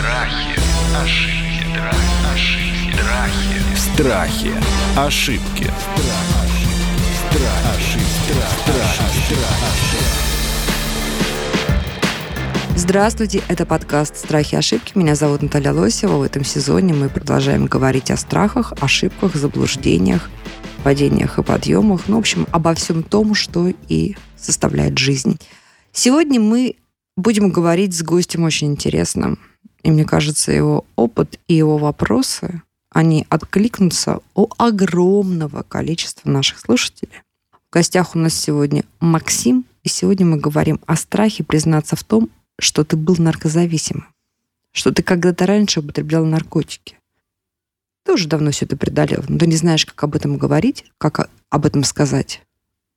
Страхи, ошибки, ошибки, страхи, ошибки, ошибки. Здравствуйте, это подкаст «Страхи и ошибки». Меня зовут Наталья Лосева. В этом сезоне мы продолжаем говорить о страхах, ошибках, заблуждениях, падениях и подъемах. Ну, в общем, обо всем том, что и составляет жизнь. Сегодня мы будем говорить с гостем очень интересным. И мне кажется, его опыт и его вопросы, они откликнутся у огромного количества наших слушателей. В гостях у нас сегодня Максим, и сегодня мы говорим о страхе признаться в том, что ты был наркозависимым, что ты когда-то раньше употреблял наркотики. Ты уже давно все это преодолел, но ты не знаешь, как об этом говорить, как об этом сказать.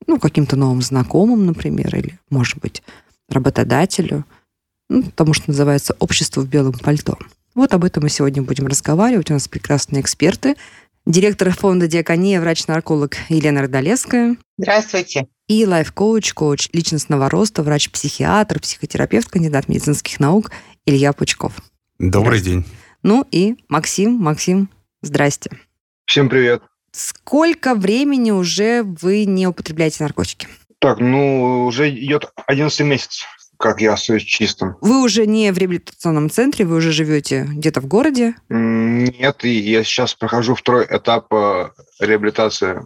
Ну, каким-то новым знакомым, например, или, может быть, работодателю, ну, потому что называется «Общество в белом пальто». Вот об этом мы сегодня будем разговаривать. У нас прекрасные эксперты. Директор фонда «Диакония», врач-нарколог Елена Родолевская. Здравствуйте. И лайф-коуч, коуч личностного роста, врач-психиатр, психотерапевт, кандидат медицинских наук Илья Пучков. Добрый день. Ну и Максим. Максим, здрасте. Всем привет. Сколько времени уже вы не употребляете наркотики? Так, ну, уже идет 11 месяц, как я остаюсь чистым. Вы уже не в реабилитационном центре, вы уже живете где-то в городе? Нет, я сейчас прохожу второй этап э, реабилитации.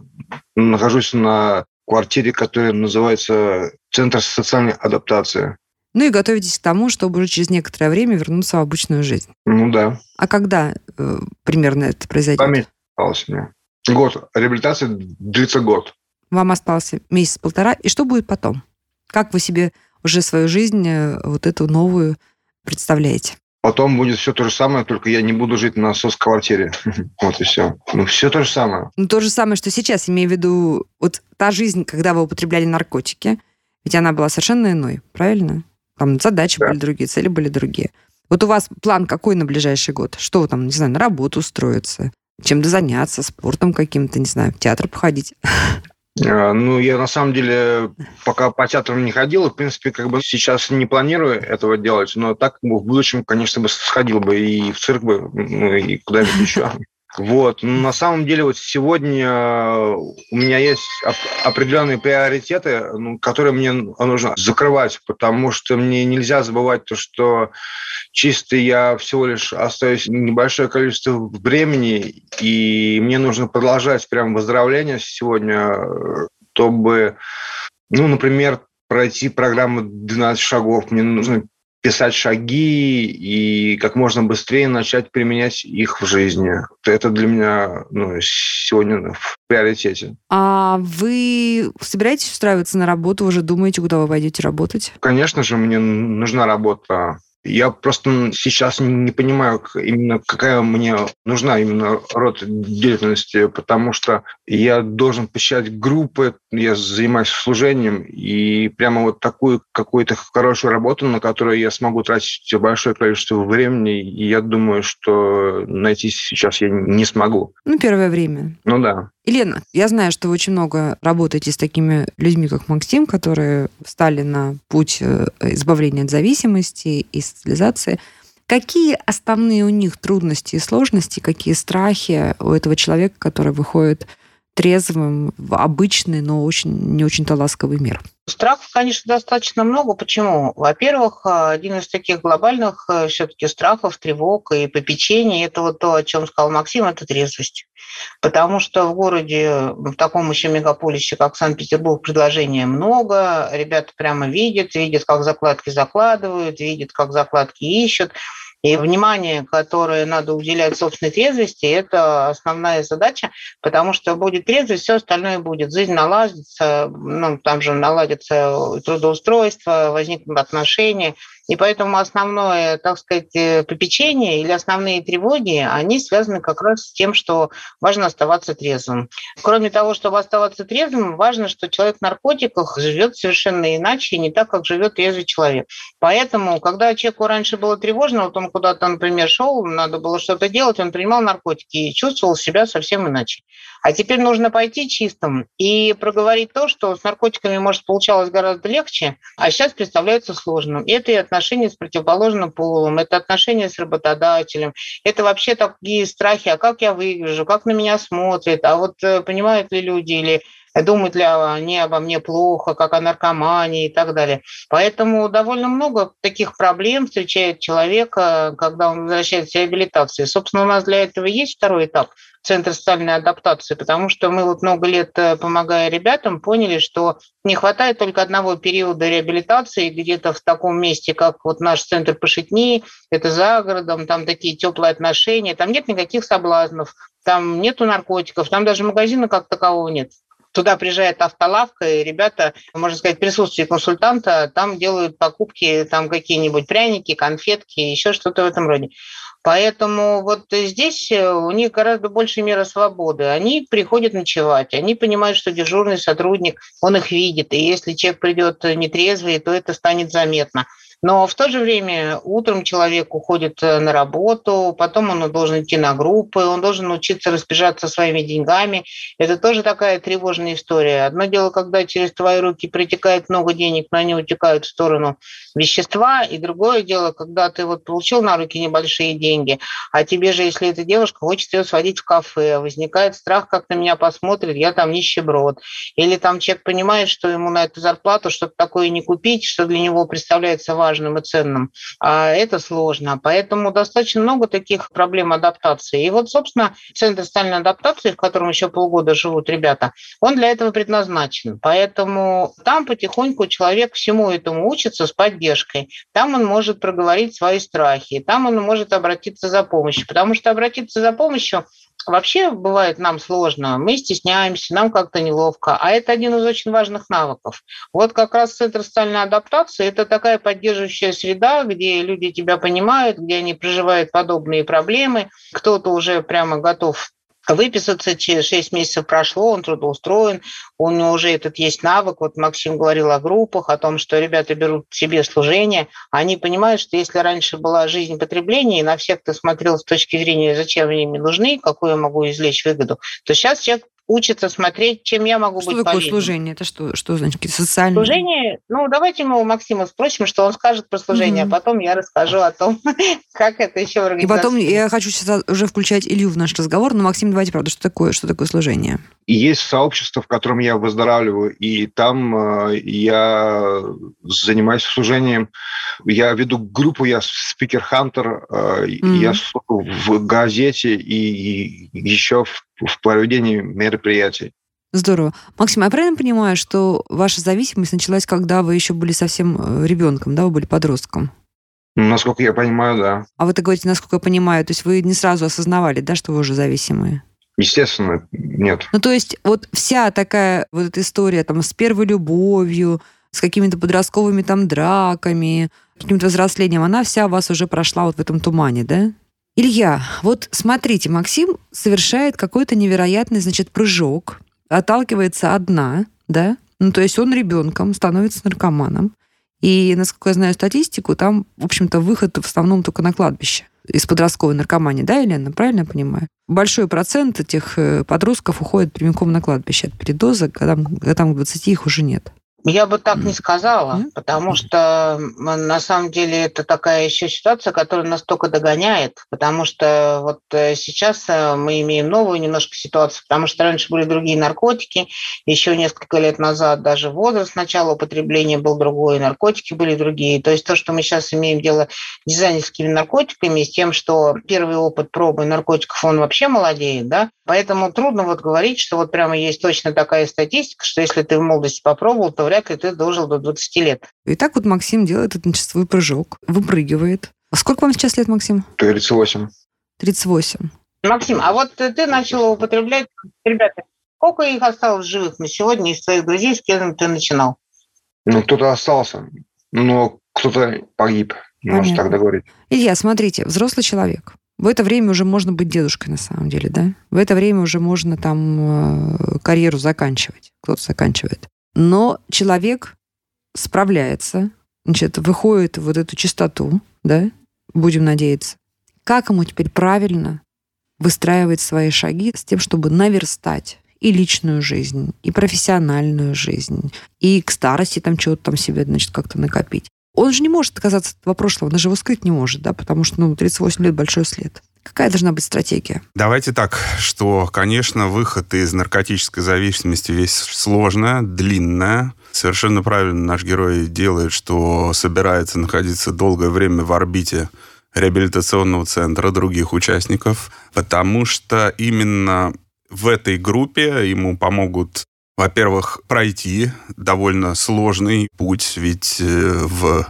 Нахожусь на квартире, которая называется Центр социальной адаптации. Ну и готовитесь к тому, чтобы уже через некоторое время вернуться в обычную жизнь. Ну да. А когда э, примерно это произойдет? Память осталось мне. Год. Реабилитация длится год. Вам остался месяц-полтора. И что будет потом? Как вы себе уже свою жизнь, э, вот эту новую, представляете? Потом будет все то же самое, только я не буду жить на соцквартире. Вот и все. Ну, все то же самое. Ну, то же самое, что сейчас, имею в виду, вот та жизнь, когда вы употребляли наркотики, ведь она была совершенно иной, правильно? Там задачи да. были другие, цели были другие. Вот у вас план какой на ближайший год? Что вы там, не знаю, на работу устроиться? Чем-то заняться, спортом каким-то, не знаю, в театр походить? А, ну, я на самом деле пока по театрам не ходил, в принципе, как бы сейчас не планирую этого делать, но так в будущем, конечно, бы сходил бы и в цирк бы, ну, и куда-нибудь еще. Вот. Но на самом деле вот сегодня у меня есть определенные приоритеты, ну, которые мне нужно закрывать, потому что мне нельзя забывать то, что чисто я всего лишь остаюсь небольшое количество времени, и мне нужно продолжать прям выздоровление сегодня, чтобы, ну, например, пройти программу 12 шагов. Мне нужно писать шаги и как можно быстрее начать применять их в жизни. Это для меня ну, сегодня в приоритете. А вы собираетесь устраиваться на работу? Уже думаете, куда вы пойдете работать? Конечно же, мне нужна работа. Я просто сейчас не понимаю именно, какая мне нужна именно род деятельности, потому что я должен посещать группы, я занимаюсь служением, и прямо вот такую какую-то хорошую работу, на которую я смогу тратить большое количество времени, и я думаю, что найти сейчас я не смогу. Ну, первое время. Ну да. Елена, я знаю, что вы очень много работаете с такими людьми, как Максим, которые встали на путь э, избавления от зависимости и социализации. Какие основные у них трудности и сложности, какие страхи у этого человека, который выходит трезвым обычный, но очень не очень-то ласковый мир? Страхов, конечно, достаточно много. Почему? Во-первых, один из таких глобальных э, все-таки страхов, тревог и попечений – это вот то, о чем сказал Максим, это трезвость. Потому что в городе, в таком еще мегаполисе, как Санкт-Петербург, предложения много. Ребята прямо видят, видят, как закладки закладывают, видят, как закладки ищут. И внимание, которое надо уделять собственной трезвости, это основная задача, потому что будет трезвость, все остальное будет. Жизнь наладится, ну, там же наладится трудоустройство, возникнут отношения – и поэтому основное, так сказать, э, попечение или основные тревоги, они связаны как раз с тем, что важно оставаться трезвым. Кроме того, чтобы оставаться трезвым, важно, что человек в наркотиках живет совершенно иначе, не так, как живет трезвый человек. Поэтому, когда человеку раньше было тревожно, вот он куда-то, например, шел, надо было что-то делать, он принимал наркотики и чувствовал себя совсем иначе. А теперь нужно пойти чистым и проговорить то, что с наркотиками, может, получалось гораздо легче, а сейчас представляется сложным. Это и отношения с противоположным полом, это отношения с работодателем, это вообще такие страхи, а как я выгляжу, как на меня смотрят, а вот э, понимают ли люди или думают ли они обо мне плохо, как о наркомании и так далее. Поэтому довольно много таких проблем встречает человека, когда он возвращается с реабилитации. Собственно, у нас для этого есть второй этап – Центр социальной адаптации, потому что мы вот много лет, э, помогая ребятам, поняли, что не хватает только одного периода реабилитации где-то в таком месте, как вот наш центр Пошитни, это за городом, там такие теплые отношения, там нет никаких соблазнов, там нету наркотиков, там даже магазина как такового нет. Туда приезжает автолавка, и ребята, можно сказать, в присутствии консультанта там делают покупки, там какие-нибудь пряники, конфетки, еще что-то в этом роде. Поэтому вот здесь э, у них гораздо больше мера свободы. Они приходят ночевать, они понимают, что дежурный сотрудник, он их видит, и если человек придет нетрезвый, то это станет заметно. Но в то же время утром человек уходит э, на работу, потом он должен идти на группы, он должен учиться распоряжаться своими деньгами. Это тоже такая тревожная история. Одно дело, когда через твои руки притекает много денег, но они утекают в сторону вещества, и другое дело, когда ты вот получил на руки небольшие деньги, а тебе же, если эта девушка хочет ее сводить в кафе, возникает страх, как на меня посмотрит, я там нищеброд. Или там человек понимает, что ему на эту зарплату что-то такое не купить, что для него представляется важным, важным и ценным, а это сложно. Поэтому достаточно много таких проблем адаптации. И вот, собственно, Центр социальной адаптации, в котором еще полгода живут ребята, он для этого предназначен. Поэтому там потихоньку человек всему этому учится с поддержкой. Там он может проговорить свои страхи, там он может обратиться за помощью. Потому что обратиться за помощью Вообще бывает нам сложно, мы стесняемся, нам как-то неловко, а это один из очень важных навыков. Вот как раз Центр социальной адаптации – это такая поддерживающая среда, где люди тебя понимают, где они проживают подобные проблемы, кто-то уже прямо готов выписаться, через 6 месяцев прошло, он трудоустроен, у него уже этот есть навык. Вот Максим говорил о группах, о том, что ребята берут себе служение. Они понимают, что если раньше была жизнь потребления, и на всех ты смотрел с точки зрения, зачем они мне нужны, какую я могу извлечь выгоду, то сейчас человек учится смотреть, чем я могу что быть полезным. Такое служение? Это что, что значит? Социальное? Служение, ну, давайте мы у Максима спросим, что он скажет про служение, mm-hmm. а потом я расскажу о том, как это еще в И потом я хочу сейчас уже включать Илью в наш разговор, но, Максим, давайте, правда, что такое, что такое служение? И есть сообщество, в котором я выздоравливаю, и там э, я занимаюсь служением. Я веду группу, я спикер-хантер, э, mm-hmm. я в газете и, и еще в в проведении мероприятий. Здорово. Максим, я правильно понимаю, что ваша зависимость началась, когда вы еще были совсем э, ребенком, да, вы были подростком? Насколько я понимаю, да. А вы так говорите, насколько я понимаю, то есть вы не сразу осознавали, да, что вы уже зависимые? Естественно, нет. Ну, то есть вот вся такая вот эта история там с первой любовью, с какими-то подростковыми там драками, каким-то взрослением, она вся у вас уже прошла вот в этом тумане, да? Илья, вот смотрите, Максим совершает какой-то невероятный, значит, прыжок, отталкивается одна, да, ну, то есть он ребенком становится наркоманом. И, насколько я знаю статистику, там, в общем-то, выход в основном только на кладбище из подростковой наркомании, да, Елена, правильно я понимаю? Большой процент этих э, подростков уходит прямиком на кладбище от передоза, когда там к 20 их уже нет. Я бы так не сказала, потому что на самом деле это такая еще ситуация, которая нас только догоняет, потому что вот э, сейчас э, мы имеем новую немножко ситуацию, потому что раньше были другие наркотики, еще несколько лет назад даже возраст начала употребления был другой, наркотики были другие. То есть то, что мы сейчас имеем дело с дизайнерскими наркотиками, с тем, что первый опыт пробы наркотиков, он вообще молодеет, да, поэтому трудно вот говорить, что вот прямо есть точно такая статистика, что если ты в молодости попробовал, то вряд ли ты дожил до 20 лет. И так вот Максим делает этот свой прыжок, выпрыгивает. А сколько вам сейчас лет, Максим? 38. 38. Максим, а вот ты начал употреблять, ребята, сколько их осталось живых на сегодня из твоих друзей, с кем ты начинал? Ну, кто-то остался, но кто-то погиб, Понятно. можно так договорить. Илья, смотрите, взрослый человек. В это время уже можно быть дедушкой, на самом деле, да? В это время уже можно там э, карьеру заканчивать. Кто-то заканчивает. Но человек справляется, значит, выходит вот эту чистоту, да, будем надеяться. Как ему теперь правильно выстраивать свои шаги с тем, чтобы наверстать и личную жизнь, и профессиональную жизнь, и к старости там чего-то там себе, значит, как-то накопить. Он же не может отказаться от этого прошлого, он же его скрыть не может, да, потому что, ну, 38 лет большой след. Какая должна быть стратегия? Давайте так, что, конечно, выход из наркотической зависимости весь сложная, длинная. Совершенно правильно наш герой делает, что собирается находиться долгое время в орбите реабилитационного центра других участников, потому что именно в этой группе ему помогут, во-первых, пройти довольно сложный путь, ведь э, в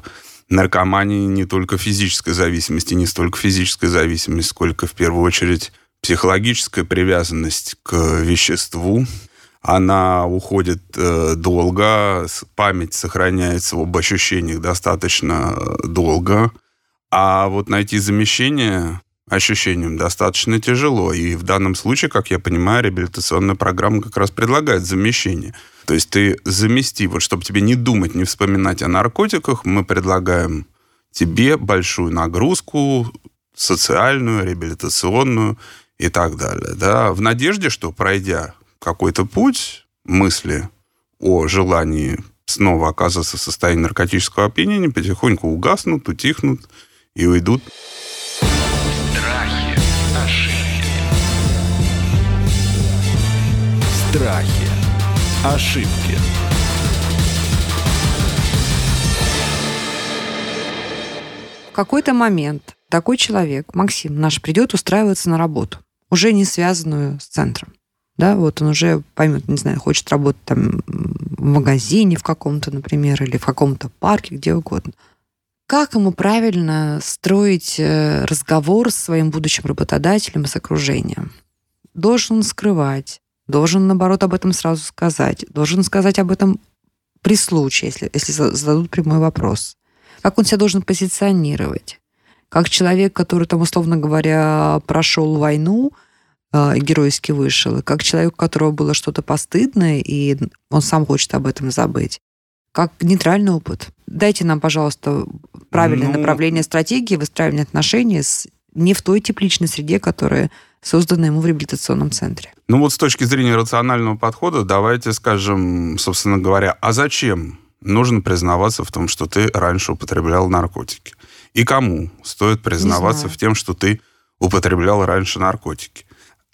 наркомании не только физическая зависимость, и не столько физическая зависимость, сколько в первую очередь психологическая привязанность к веществу. Она уходит э, долго, память сохраняется об ощущениях достаточно э, долго. А вот найти замещение ощущениям достаточно тяжело. И в данном случае, как я понимаю, реабилитационная программа как раз предлагает замещение. То есть ты замести, вот чтобы тебе не думать, не вспоминать о наркотиках, мы предлагаем тебе большую нагрузку социальную, реабилитационную и так далее. Да? В надежде, что пройдя какой-то путь мысли о желании снова оказаться в состоянии наркотического опьянения, потихоньку угаснут, утихнут и уйдут Страхи. Ошибки. В какой-то момент такой человек, Максим наш, придет устраиваться на работу, уже не связанную с центром. Да, вот он уже поймет, не знаю, хочет работать там в магазине в каком-то, например, или в каком-то парке, где угодно. Как ему правильно строить э, разговор с своим будущим работодателем и с окружением? Должен он скрывать? Должен, наоборот, об этом сразу сказать, должен сказать об этом при случае, если, если зададут прямой вопрос. Как он себя должен позиционировать? Как человек, который, там, условно говоря, прошел войну, э, геройски вышел, и как человек, у которого было что-то постыдное, и он сам хочет об этом забыть. Как нейтральный опыт. Дайте нам, пожалуйста, правильное ну... направление стратегии выстраивания отношений с не в той тепличной среде, которая создана ему в реабилитационном центре. Ну вот с точки зрения рационального подхода, давайте скажем, собственно говоря, а зачем нужно признаваться в том, что ты раньше употреблял наркотики? И кому стоит признаваться в том, что ты употреблял раньше наркотики?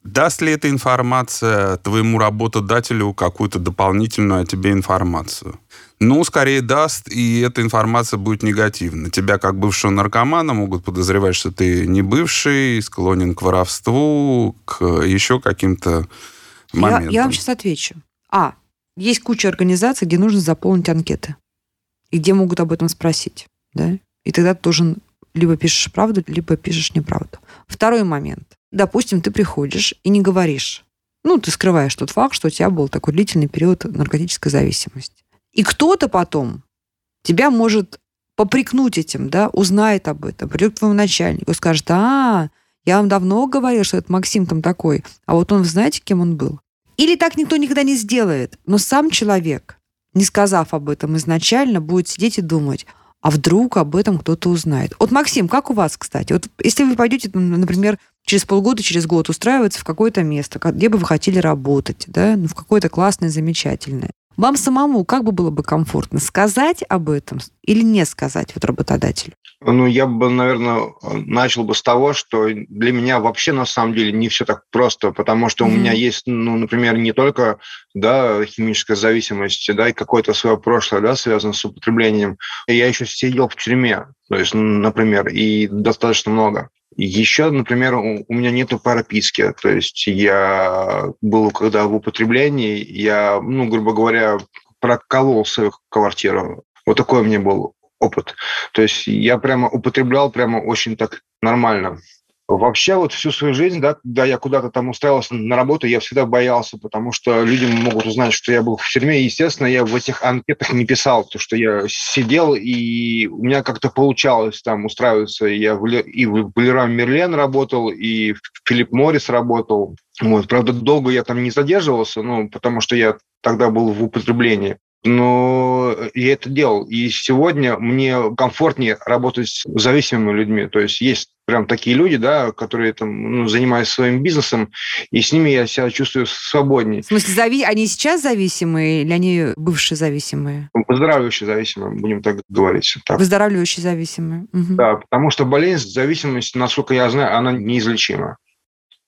Даст ли эта информация твоему работодателю какую-то дополнительную о тебе информацию? Ну, скорее даст, и эта информация будет негативна. Тебя, как бывшего наркомана, могут подозревать, что ты не бывший, склонен к воровству, к еще каким-то моментам. Я, я вам сейчас отвечу. А, есть куча организаций, где нужно заполнить анкеты. И где могут об этом спросить. Да? И тогда ты должен либо пишешь правду, либо пишешь неправду. Второй момент. Допустим, ты приходишь и не говоришь. Ну, ты скрываешь тот факт, что у тебя был такой длительный период наркотической зависимости. И кто-то потом тебя может попрекнуть этим, да, узнает об этом, придет к твоему начальнику скажет, а, я вам давно говорил, что этот Максим там такой, а вот он, знаете, кем он был? Или так никто никогда не сделает, но сам человек, не сказав об этом изначально, будет сидеть и думать, а вдруг об этом кто-то узнает. Вот, Максим, как у вас, кстати? Вот если вы пойдете, например, через полгода, через год устраиваться в какое-то место, где бы вы хотели работать, да, ну, в какое-то классное, замечательное, вам самому как бы было бы комфортно сказать об этом или не сказать вот работодателю? Ну, я бы, наверное, начал бы с того, что для меня вообще на самом деле не все так просто, потому что mm-hmm. у меня есть, ну, например, не только да, химическая зависимость, да, и какое-то свое прошлое, да, связанное с употреблением. Я еще сидел в тюрьме, то есть, например, и достаточно много. Еще, например, у меня нету прописки, то есть я был когда в употреблении, я, ну, грубо говоря, проколол свою квартиру. Вот такой у меня был опыт. То есть я прямо употреблял прямо очень так нормально. Вообще вот всю свою жизнь, да, когда я куда-то там устраивался на работу, я всегда боялся, потому что люди могут узнать, что я был в тюрьме. Естественно, я в этих анкетах не писал, то, что я сидел, и у меня как-то получалось там устраиваться. Я и в Лерам Мерлен работал, и в Филипп Моррис работал. Вот. Правда, долго я там не задерживался, ну, потому что я тогда был в употреблении. но я это делал. И сегодня мне комфортнее работать с зависимыми людьми. То есть есть прям такие люди, да, которые там ну, занимаются своим бизнесом, и с ними я себя чувствую свободнее. В смысле, зави... они сейчас зависимые или они бывшие зависимые? Выздоравливающие зависимые, будем так говорить. Так. Выздоравливающие зависимые. Угу. Да, потому что болезнь, зависимость, насколько я знаю, она неизлечима.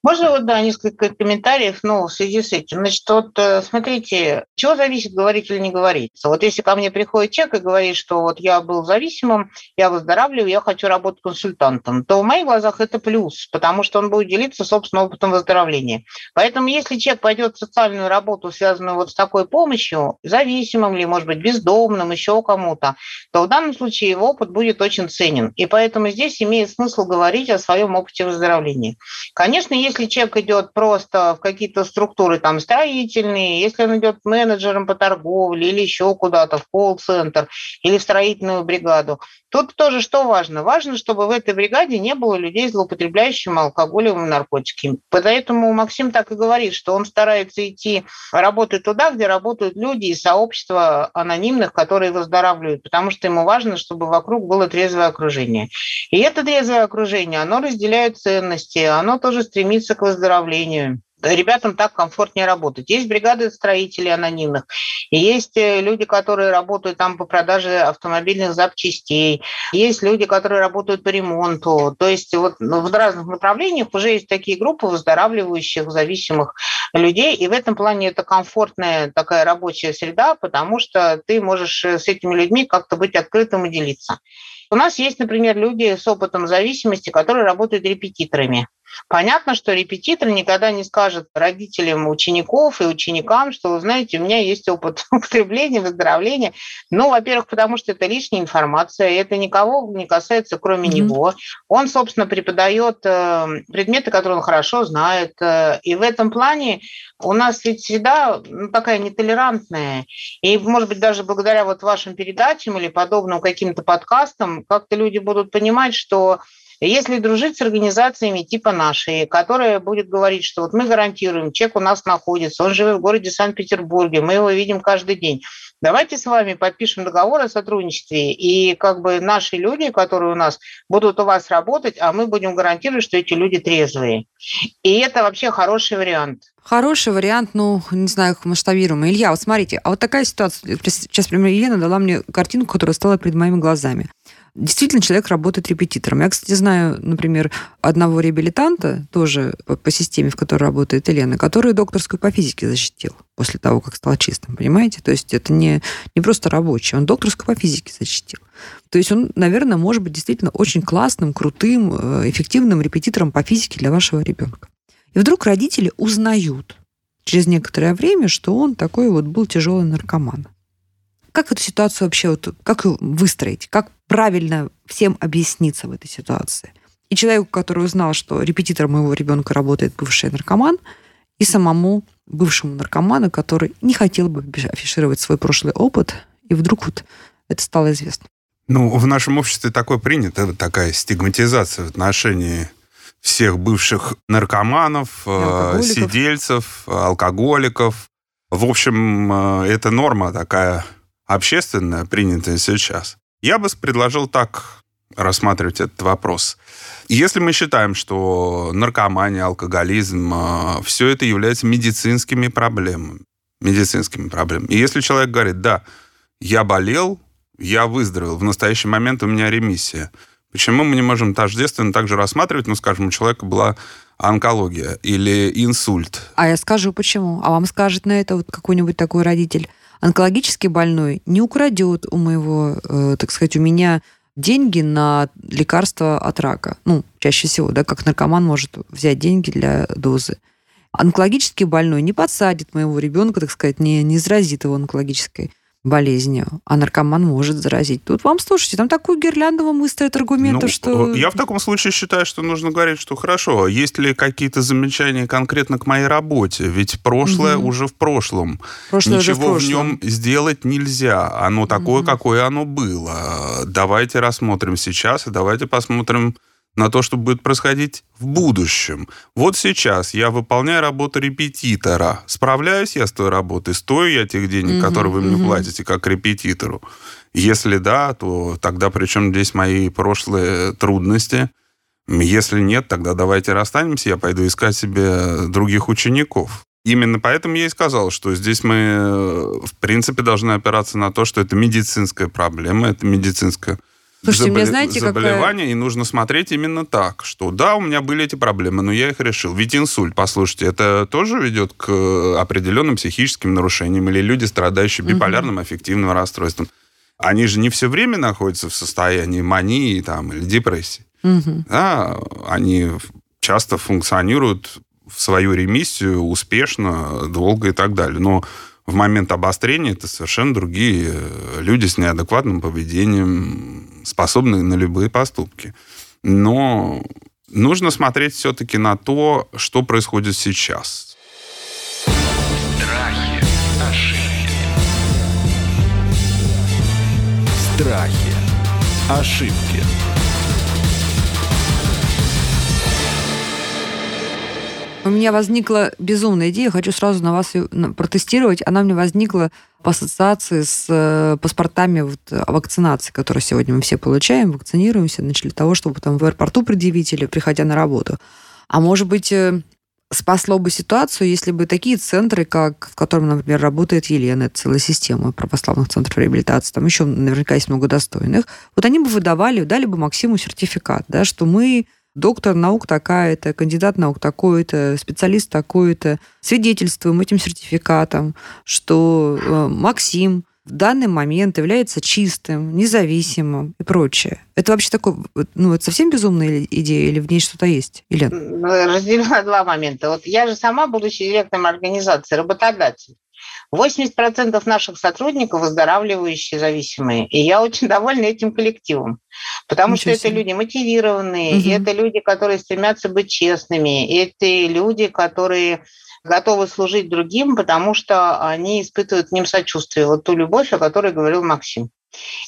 Можно вот, да, несколько комментариев, ну, в связи с этим. Значит, вот э, смотрите, чего зависит, говорить или не говорить. Вот если ко мне приходит человек и говорит, что вот я был зависимым, я выздоравливаю, я хочу работать консультантом, то в моих глазах это плюс, потому что он будет делиться собственным опытом выздоровления. Поэтому если человек пойдет в социальную работу, связанную вот с такой помощью, зависимым ли, может быть, бездомным, еще кому-то, то в данном случае его опыт будет очень ценен. И поэтому здесь имеет смысл говорить о своем опыте выздоровления. Конечно, есть если человек идет просто в какие-то структуры там строительные, если он идет менеджером по торговле или еще куда-то в колл-центр или в строительную бригаду, тут тоже что важно? Важно, чтобы в этой бригаде не было людей, злоупотребляющих алкоголем и наркотиками. Поэтому Максим так и говорит, что он старается идти работать туда, где работают люди и сообщества анонимных, которые выздоравливают, потому что ему важно, чтобы вокруг было трезвое окружение. И это трезвое окружение, оно разделяет ценности, оно тоже стремится стремится к выздоровлению. Ребятам так комфортнее работать. Есть бригады строителей анонимных, и есть э, люди, которые работают там по продаже автомобильных запчастей, есть люди, которые работают по ремонту. То есть вот в разных направлениях уже есть такие группы выздоравливающих, зависимых людей, и в этом плане это комфортная такая рабочая среда, потому что ты можешь э, с этими людьми как-то быть открытым и делиться. У нас есть, например, люди с опытом зависимости, которые работают репетиторами. Понятно, что репетитор никогда не скажет родителям учеников и ученикам, что, вы знаете, у меня есть опыт употребления, выздоровления. Ну, во-первых, потому что это лишняя информация, и это никого не касается, кроме mm-hmm. него. Он, собственно, преподает э, предметы, которые он хорошо знает. Э, и в этом плане у нас ведь всегда ну, такая нетолерантная. И, может быть, даже благодаря вот вашим передачам или подобным каким-то подкастам как-то люди будут понимать, что если дружить с организациями типа нашей, которая будет говорить, что вот мы гарантируем, человек у нас находится, он живет в городе Санкт-Петербурге, мы его видим каждый день. Давайте с вами подпишем договор о сотрудничестве, и как бы наши люди, которые у нас будут у вас работать, а мы будем гарантировать, что эти люди трезвые. И это вообще хороший вариант. Хороший вариант, ну, не знаю, как масштабируемый. Илья, вот смотрите, а вот такая ситуация. Сейчас, например, Елена дала мне картинку, которая стала перед моими глазами. Действительно, человек работает репетитором. Я, кстати, знаю, например, одного реабилитанта, тоже по, системе, в которой работает Елена, который докторскую по физике защитил после того, как стал чистым, понимаете? То есть это не, не просто рабочий, он докторскую по физике защитил. То есть он, наверное, может быть действительно очень классным, крутым, э, эффективным репетитором по физике для вашего ребенка. И вдруг родители узнают через некоторое время, что он такой вот был тяжелый наркоман. Как эту ситуацию вообще, вот, как выстроить? Как правильно всем объясниться в этой ситуации? И человеку, который узнал, что репетитор моего ребенка работает бывший наркоман, и самому бывшему наркоману, который не хотел бы афишировать свой прошлый опыт, и вдруг вот это стало известно. Ну, в нашем обществе такое принято, такая стигматизация в отношении всех бывших наркоманов, э, алкоголиков. сидельцев, алкоголиков. В общем, э, это норма такая общественное, принятое сейчас, я бы предложил так рассматривать этот вопрос. Если мы считаем, что наркомания, алкоголизм, э, все это является медицинскими проблемами, медицинскими проблемами. И если человек говорит, да, я болел, я выздоровел, в настоящий момент у меня ремиссия. Почему мы не можем тождественно также рассматривать, ну, скажем, у человека была онкология или инсульт? А я скажу почему. А вам скажет на это вот какой-нибудь такой родитель, онкологически больной не украдет у моего, э, так сказать, у меня деньги на лекарства от рака. Ну, чаще всего, да, как наркоман может взять деньги для дозы. Онкологически больной не подсадит моего ребенка, так сказать, не, не заразит его онкологической болезнью, а наркоман может заразить. Тут вам, слушайте, там такую гирлянду вам выстроят аргументов, ну, что... Я в таком случае считаю, что нужно говорить, что хорошо, есть ли какие-то замечания конкретно к моей работе? Ведь прошлое угу. уже в прошлом. Прошлое Ничего в, прошлом. в нем сделать нельзя. Оно такое, угу. какое оно было. Давайте рассмотрим сейчас, и давайте посмотрим на то, что будет происходить в будущем. Вот сейчас я выполняю работу репетитора. Справляюсь я с той работой? Стою я тех денег, угу, которые вы мне угу. платите как репетитору? Если да, то тогда при чем здесь мои прошлые трудности? Если нет, тогда давайте расстанемся, я пойду искать себе других учеников. Именно поэтому я и сказал, что здесь мы, в принципе, должны опираться на то, что это медицинская проблема, это медицинская Слушайте, забол... знаете, заболевание, какая... и нужно смотреть именно так, что да, у меня были эти проблемы, но я их решил. Ведь инсульт, послушайте, это тоже ведет к определенным психическим нарушениям или люди, страдающие биполярным аффективным расстройством. Они же не все время находятся в состоянии мании там, или депрессии. Угу. Да, они часто функционируют в свою ремиссию успешно, долго и так далее. Но в момент обострения это совершенно другие э, люди с неадекватным поведением, способные на любые поступки. Но нужно смотреть все-таки на то, что происходит сейчас. Страхи, ошибки. Страхи, ошибки. У меня возникла безумная идея, хочу сразу на вас протестировать. Она мне возникла по ассоциации с э, паспортами вот, вакцинации, которые сегодня мы все получаем, вакцинируемся, начали того, чтобы там в аэропорту предъявить или приходя на работу. А может быть, э, спасло бы ситуацию, если бы такие центры, как в котором, например, работает Елена, это целая система православных центров реабилитации, там еще наверняка есть много достойных, вот они бы выдавали, дали бы Максиму сертификат, да, что мы доктор наук такая-то, кандидат наук такой-то, специалист такой-то, свидетельствуем этим сертификатом, что э, Максим в данный момент является чистым, независимым и прочее. Это вообще такой, ну, это совсем безумная идея или в ней что-то есть? Или... Разделю на два момента. Вот я же сама, будучи директором организации, работодатель, 80% наших сотрудников выздоравливающие зависимые. И я очень довольна этим коллективом. Потому Ничего что себе. это люди мотивированные, угу. это люди, которые стремятся быть честными, это люди, которые готовы служить другим, потому что они испытывают к ним сочувствие. Вот ту любовь, о которой говорил Максим.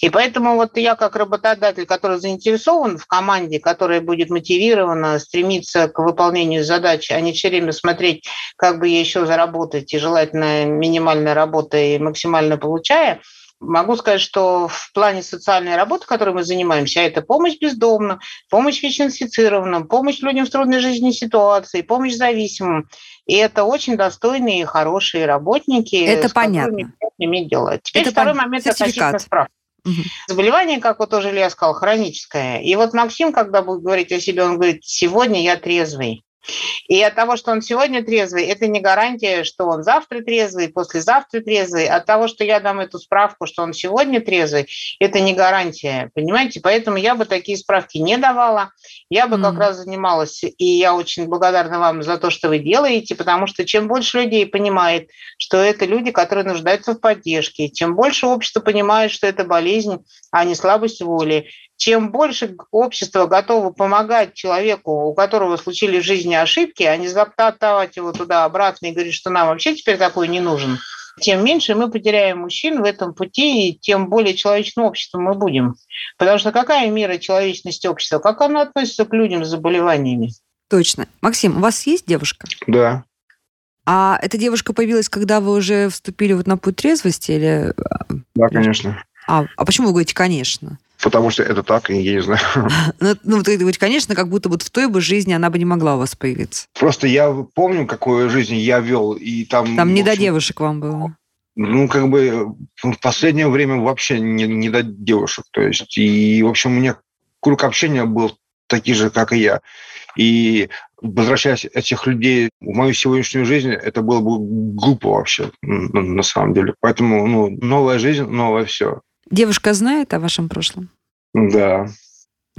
И поэтому вот я как работодатель, который заинтересован в команде, которая будет мотивирована стремиться к выполнению задачи, а не все время смотреть, как бы еще заработать, и желательно минимальная работа и максимально получая, Могу сказать, что в плане социальной работы, которой мы занимаемся, это помощь бездомным, помощь ВИЧ-инфицированным, помощь людям в трудной жизненной ситуации, помощь зависимым. И это очень достойные и хорошие работники. Это понятно. Иметь дело. Теперь это второй пон... момент относительно справки. Угу. Заболевание, как вот тоже Илья сказал, хроническое. И вот Максим, когда будет говорить о себе, он говорит, сегодня я трезвый. И от того, что он сегодня трезвый, это не гарантия, что он завтра трезвый, послезавтра трезвый. От того, что я дам эту справку, что он сегодня трезвый, это не гарантия, понимаете? Поэтому я бы такие справки не давала. Я бы mm-hmm. как раз занималась, и я очень благодарна вам за то, что вы делаете, потому что чем больше людей понимает, что это люди, которые нуждаются в поддержке, чем больше общество понимает, что это болезнь, а не слабость воли, чем больше общество готово помогать человеку, у которого случились в жизни ошибки, а не затаптывать его туда-обратно и говорить, что нам вообще теперь такой не нужен, тем меньше мы потеряем мужчин в этом пути, и тем более человечным обществом мы будем. Потому что какая мера человечности общества? Как оно относится к людям с заболеваниями? Точно. Максим, у вас есть девушка? Да. А эта девушка появилась, когда вы уже вступили вот на путь трезвости? Или... Да, конечно. А, а почему вы говорите «конечно»? Потому что это так, и я не знаю. Ну, ну ты конечно, как будто вот в той бы жизни она бы не могла у вас появиться. Просто я помню, какую жизнь я вел, и там... Там не общем, до девушек вам было. Ну, как бы в последнее время вообще не, не до девушек. То есть, и, в общем, у меня круг общения был такие же, как и я. И возвращаясь этих людей в мою сегодняшнюю жизнь, это было бы глупо вообще, на самом деле. Поэтому, ну, новая жизнь, новое все. Девушка знает о вашем прошлом? Да.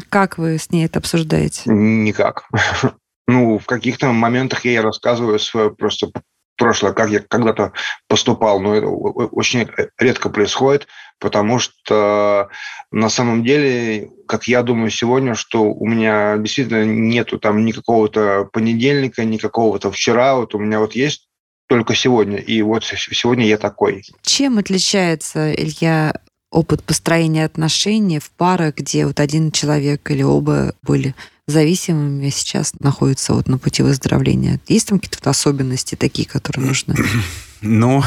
Как вы с ней это обсуждаете? Никак. Ну, в каких-то моментах я ей рассказываю свое просто прошлое, как я когда-то поступал, но это очень редко происходит, потому что на самом деле, как я думаю сегодня, что у меня действительно нету там никакого-то понедельника, никакого-то вчера, вот у меня вот есть только сегодня, и вот сегодня я такой. Чем отличается, Илья, опыт построения отношений в парах, где вот один человек или оба были зависимыми сейчас находятся вот на пути выздоровления? Есть там какие-то особенности такие, которые нужно ну,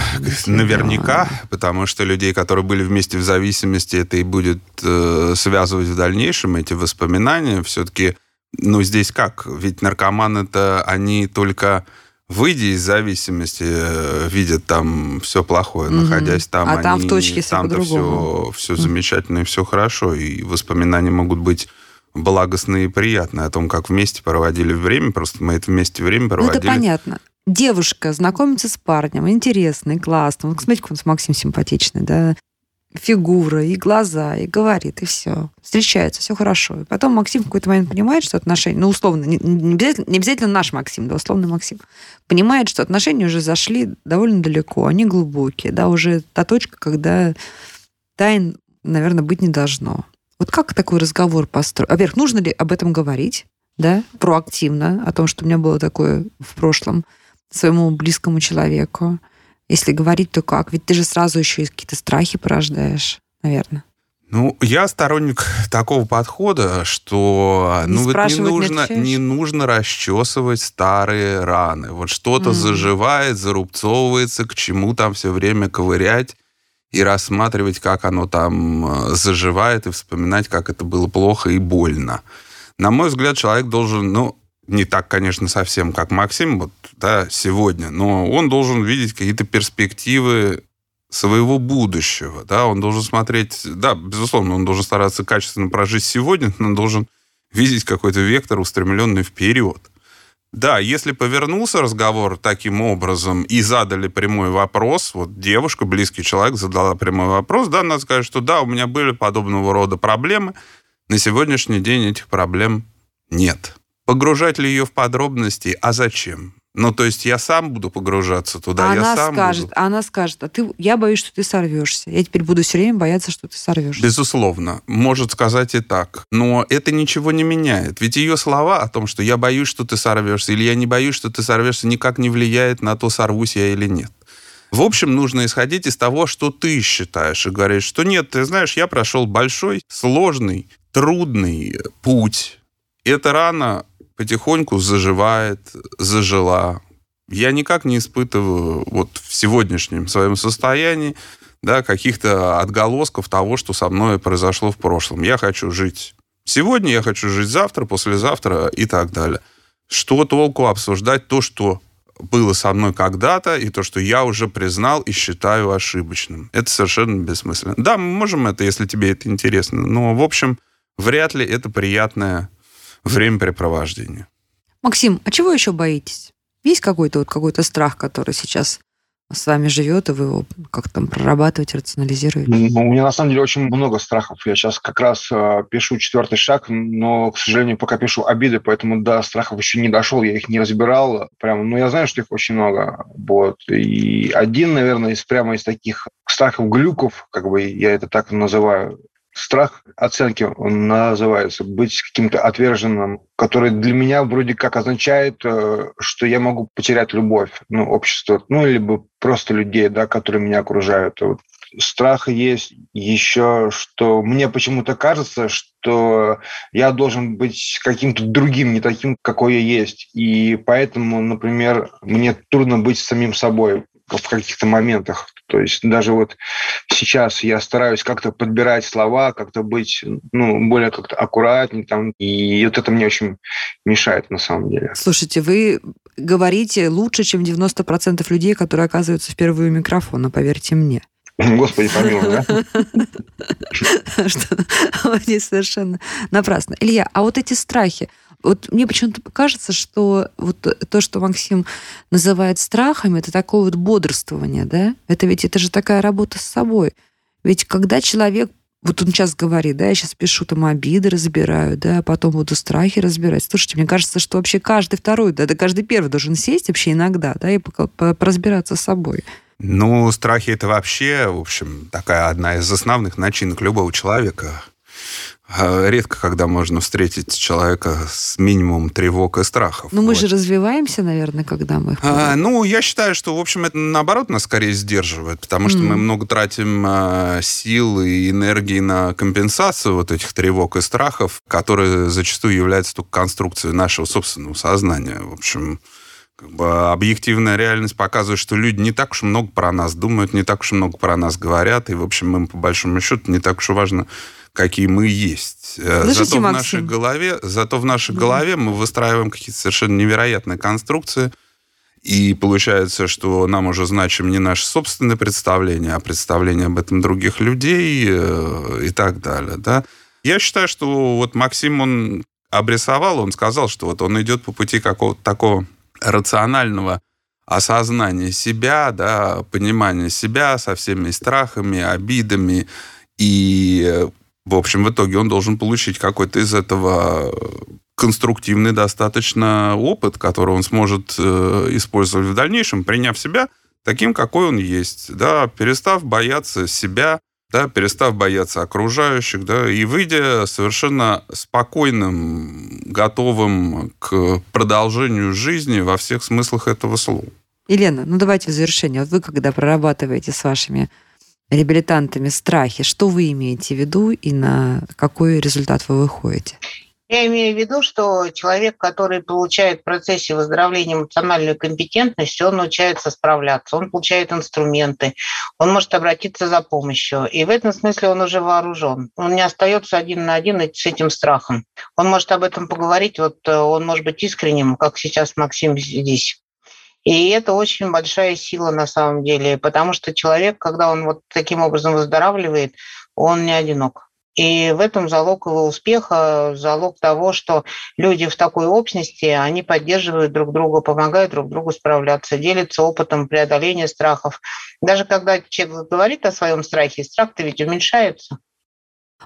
наверняка, потому что людей, которые были вместе в зависимости, это и будет э, связывать в дальнейшем эти воспоминания. Все-таки, ну, здесь как? Ведь наркоман это они только выйдя из зависимости, э, видят там все плохое, угу. находясь там. А они, там в точке по-другому. Все, все замечательно и все хорошо. И воспоминания могут быть благостные и приятные о том, как вместе проводили время. Просто мы это вместе время проводили. Ну, это понятно девушка знакомится с парнем, интересный, классный. Вот, смотрите, какой он Максим симпатичный, да, фигура, и глаза, и говорит, и все. Встречаются, все хорошо. И потом Максим в какой-то момент понимает, что отношения, ну, условно, не, не, обязательно, не обязательно наш Максим, да, условно Максим, понимает, что отношения уже зашли довольно далеко, они глубокие, да, уже та точка, когда тайн, наверное, быть не должно. Вот как такой разговор построить? Во-первых, нужно ли об этом говорить, да, проактивно, о том, что у меня было такое в прошлом – своему близкому человеку? Если говорить, то как? Ведь ты же сразу еще и какие-то страхи порождаешь, наверное. Ну, я сторонник такого подхода, что не ну, вот не, нужно, не нужно расчесывать старые раны. Вот что-то mm. заживает, зарубцовывается, к чему там все время ковырять и рассматривать, как оно там э, заживает, и вспоминать, как это было плохо и больно. На мой взгляд, человек должен, ну, не так, конечно, совсем, как Максим вот, да, сегодня, но он должен видеть какие-то перспективы своего будущего, да, он должен смотреть, да, безусловно, он должен стараться качественно прожить сегодня, но он должен видеть какой-то вектор, устремленный вперед. Да, если повернулся разговор таким образом и задали прямой вопрос, вот девушка, близкий человек задала прямой вопрос, да, надо сказать, что да, у меня были подобного рода проблемы, на сегодняшний день этих проблем нет. Погружать ли ее в подробности? А зачем? Ну, то есть я сам буду погружаться туда, она я сам скажет, буду... Она скажет, а ты, я боюсь, что ты сорвешься. Я теперь буду все время бояться, что ты сорвешься. Безусловно, может сказать и так. Но это ничего не меняет. Ведь ее слова о том, что я боюсь, что ты сорвешься, или я не боюсь, что ты сорвешься, никак не влияет на то, сорвусь я или нет. В общем, нужно исходить из того, что ты считаешь, и говорить, что нет, ты знаешь, я прошел большой, сложный, трудный путь. Эта рана потихоньку заживает, зажила. Я никак не испытываю вот в сегодняшнем своем состоянии да, каких-то отголосков того, что со мной произошло в прошлом. Я хочу жить сегодня, я хочу жить завтра, послезавтра и так далее. Что толку обсуждать то, что было со мной когда-то, и то, что я уже признал и считаю ошибочным. Это совершенно бессмысленно. Да, мы можем это, если тебе это интересно, но, в общем, вряд ли это приятное времяпрепровождения. Максим, а чего еще боитесь? Есть какой-то вот какой-то страх, который сейчас с вами живет, и вы его как там прорабатываете, рационализируете? Ну, у меня на самом деле очень много страхов. Я сейчас как раз э, пишу четвертый шаг, но, к сожалению, пока пишу обиды, поэтому до страхов еще не дошел, я их не разбирал. Прямо, но я знаю, что их очень много. Вот. И один, наверное, из прямо из таких страхов глюков, как бы я это так называю, страх оценки, он называется, быть каким-то отверженным, который для меня вроде как означает, э, что я могу потерять любовь, ну, общество, ну, либо просто людей, да, которые меня окружают. Вот страх есть еще, что мне почему-то кажется, что я должен быть каким-то другим, не таким, какой я есть. И поэтому, например, мне трудно быть самим собой в каких-то моментах. То есть даже вот сейчас я стараюсь как-то подбирать слова, как-то быть ну, более как-то аккуратнее там, и вот это мне очень мешает на самом деле. Слушайте, вы говорите лучше, чем 90% людей, которые оказываются в первые микрофона, поверьте мне. Господи, помилуй, да? Что здесь совершенно напрасно. Илья, а вот эти страхи, вот мне почему-то кажется, что вот то, что Максим называет страхами, это такое вот бодрствование, да? Это ведь это же такая работа с собой. Ведь когда человек вот он сейчас говорит, да, я сейчас пишу там обиды, разбираю, да, а потом буду страхи разбирать. Слушайте, мне кажется, что вообще каждый второй, да, да каждый первый должен сесть вообще иногда, да, и поразбираться с собой. Ну, страхи это вообще, в общем, такая одна из основных начинок любого человека. А, редко, когда можно встретить человека с минимумом тревог и страхов. Но мы вот. же развиваемся, наверное, когда мы... А, ну, я считаю, что, в общем, это, наоборот, нас скорее сдерживает, потому что mm. мы много тратим а, сил и энергии на компенсацию вот этих тревог и страхов, которые зачастую являются только конструкцией нашего собственного сознания. В общем, как бы объективная реальность показывает, что люди не так уж много про нас думают, не так уж много про нас говорят, и, в общем, им, по большому счету, не так уж важно какие мы есть. Э, Слушайте, зато Максим. в нашей голове, зато в нашей голове мы выстраиваем какие-то совершенно невероятные конструкции, и получается, что нам уже значим не наше собственное представление, а представление об этом других людей э, и так далее. Да? Я считаю, что вот Максим, он обрисовал, он сказал, что вот он идет по пути какого-то такого рационального осознания себя, да, понимания себя со всеми страхами, обидами и в общем, в итоге он должен получить какой-то из этого конструктивный достаточно опыт, который он сможет э, использовать в дальнейшем, приняв себя таким, какой он есть, да, перестав бояться себя, да, перестав бояться окружающих, да, и выйдя совершенно спокойным, готовым к продолжению жизни во всех смыслах этого слова. Елена, ну давайте в завершение. Вот вы, когда прорабатываете с вашими реабилитантами страхи, что вы имеете в виду и на какой результат вы выходите? Я имею в виду, что человек, который получает в процессе выздоровления эмоциональную компетентность, он научается справляться, он получает инструменты, он может обратиться за помощью. И в этом смысле он уже вооружен. Он не остается один на один с этим страхом. Он может об этом поговорить, вот э, он может быть искренним, как сейчас Максим здесь. И это очень большая сила на самом деле, потому что человек, когда он вот таким образом выздоравливает, он не одинок. И в этом залог его успеха, залог того, что люди в такой общности, они поддерживают друг друга, помогают друг другу справляться, делятся опытом преодоления страхов. Даже когда человек говорит о своем страхе, страх-то ведь уменьшается.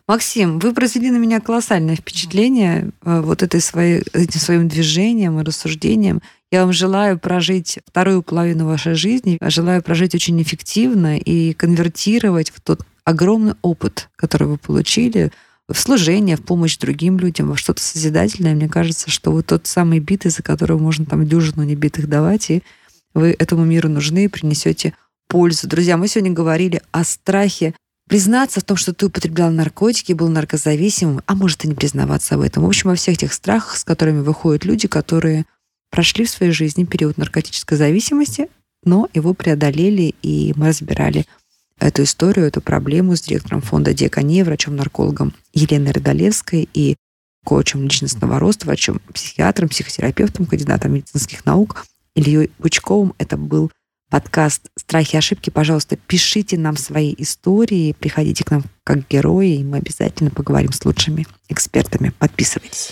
Максим, вы произвели на меня колоссальное впечатление э, вот этой своей, этим своим движением и рассуждением. Я вам желаю прожить вторую половину вашей жизни, желаю прожить очень эффективно и конвертировать в тот огромный опыт, который вы получили, в служение, в помощь другим людям, во что-то созидательное. Мне кажется, что вы тот самый бит, из-за которого можно там дюжину небитых давать, и вы этому миру нужны принесете пользу. Друзья, мы сегодня говорили о страхе признаться в том, что ты употреблял наркотики, был наркозависимым, а может и не признаваться об этом. В общем, во всех тех страхах, с которыми выходят люди, которые прошли в своей жизни период наркотической зависимости, но его преодолели, и мы разбирали эту историю, эту проблему с директором фонда Диакония, врачом-наркологом Еленой Родолевской и коучем личностного роста, врачом, психиатром, психотерапевтом, кандидатом медицинских наук Ильей Пучковым. Это был подкаст «Страхи и ошибки». Пожалуйста, пишите нам свои истории, приходите к нам как герои, и мы обязательно поговорим с лучшими экспертами. Подписывайтесь.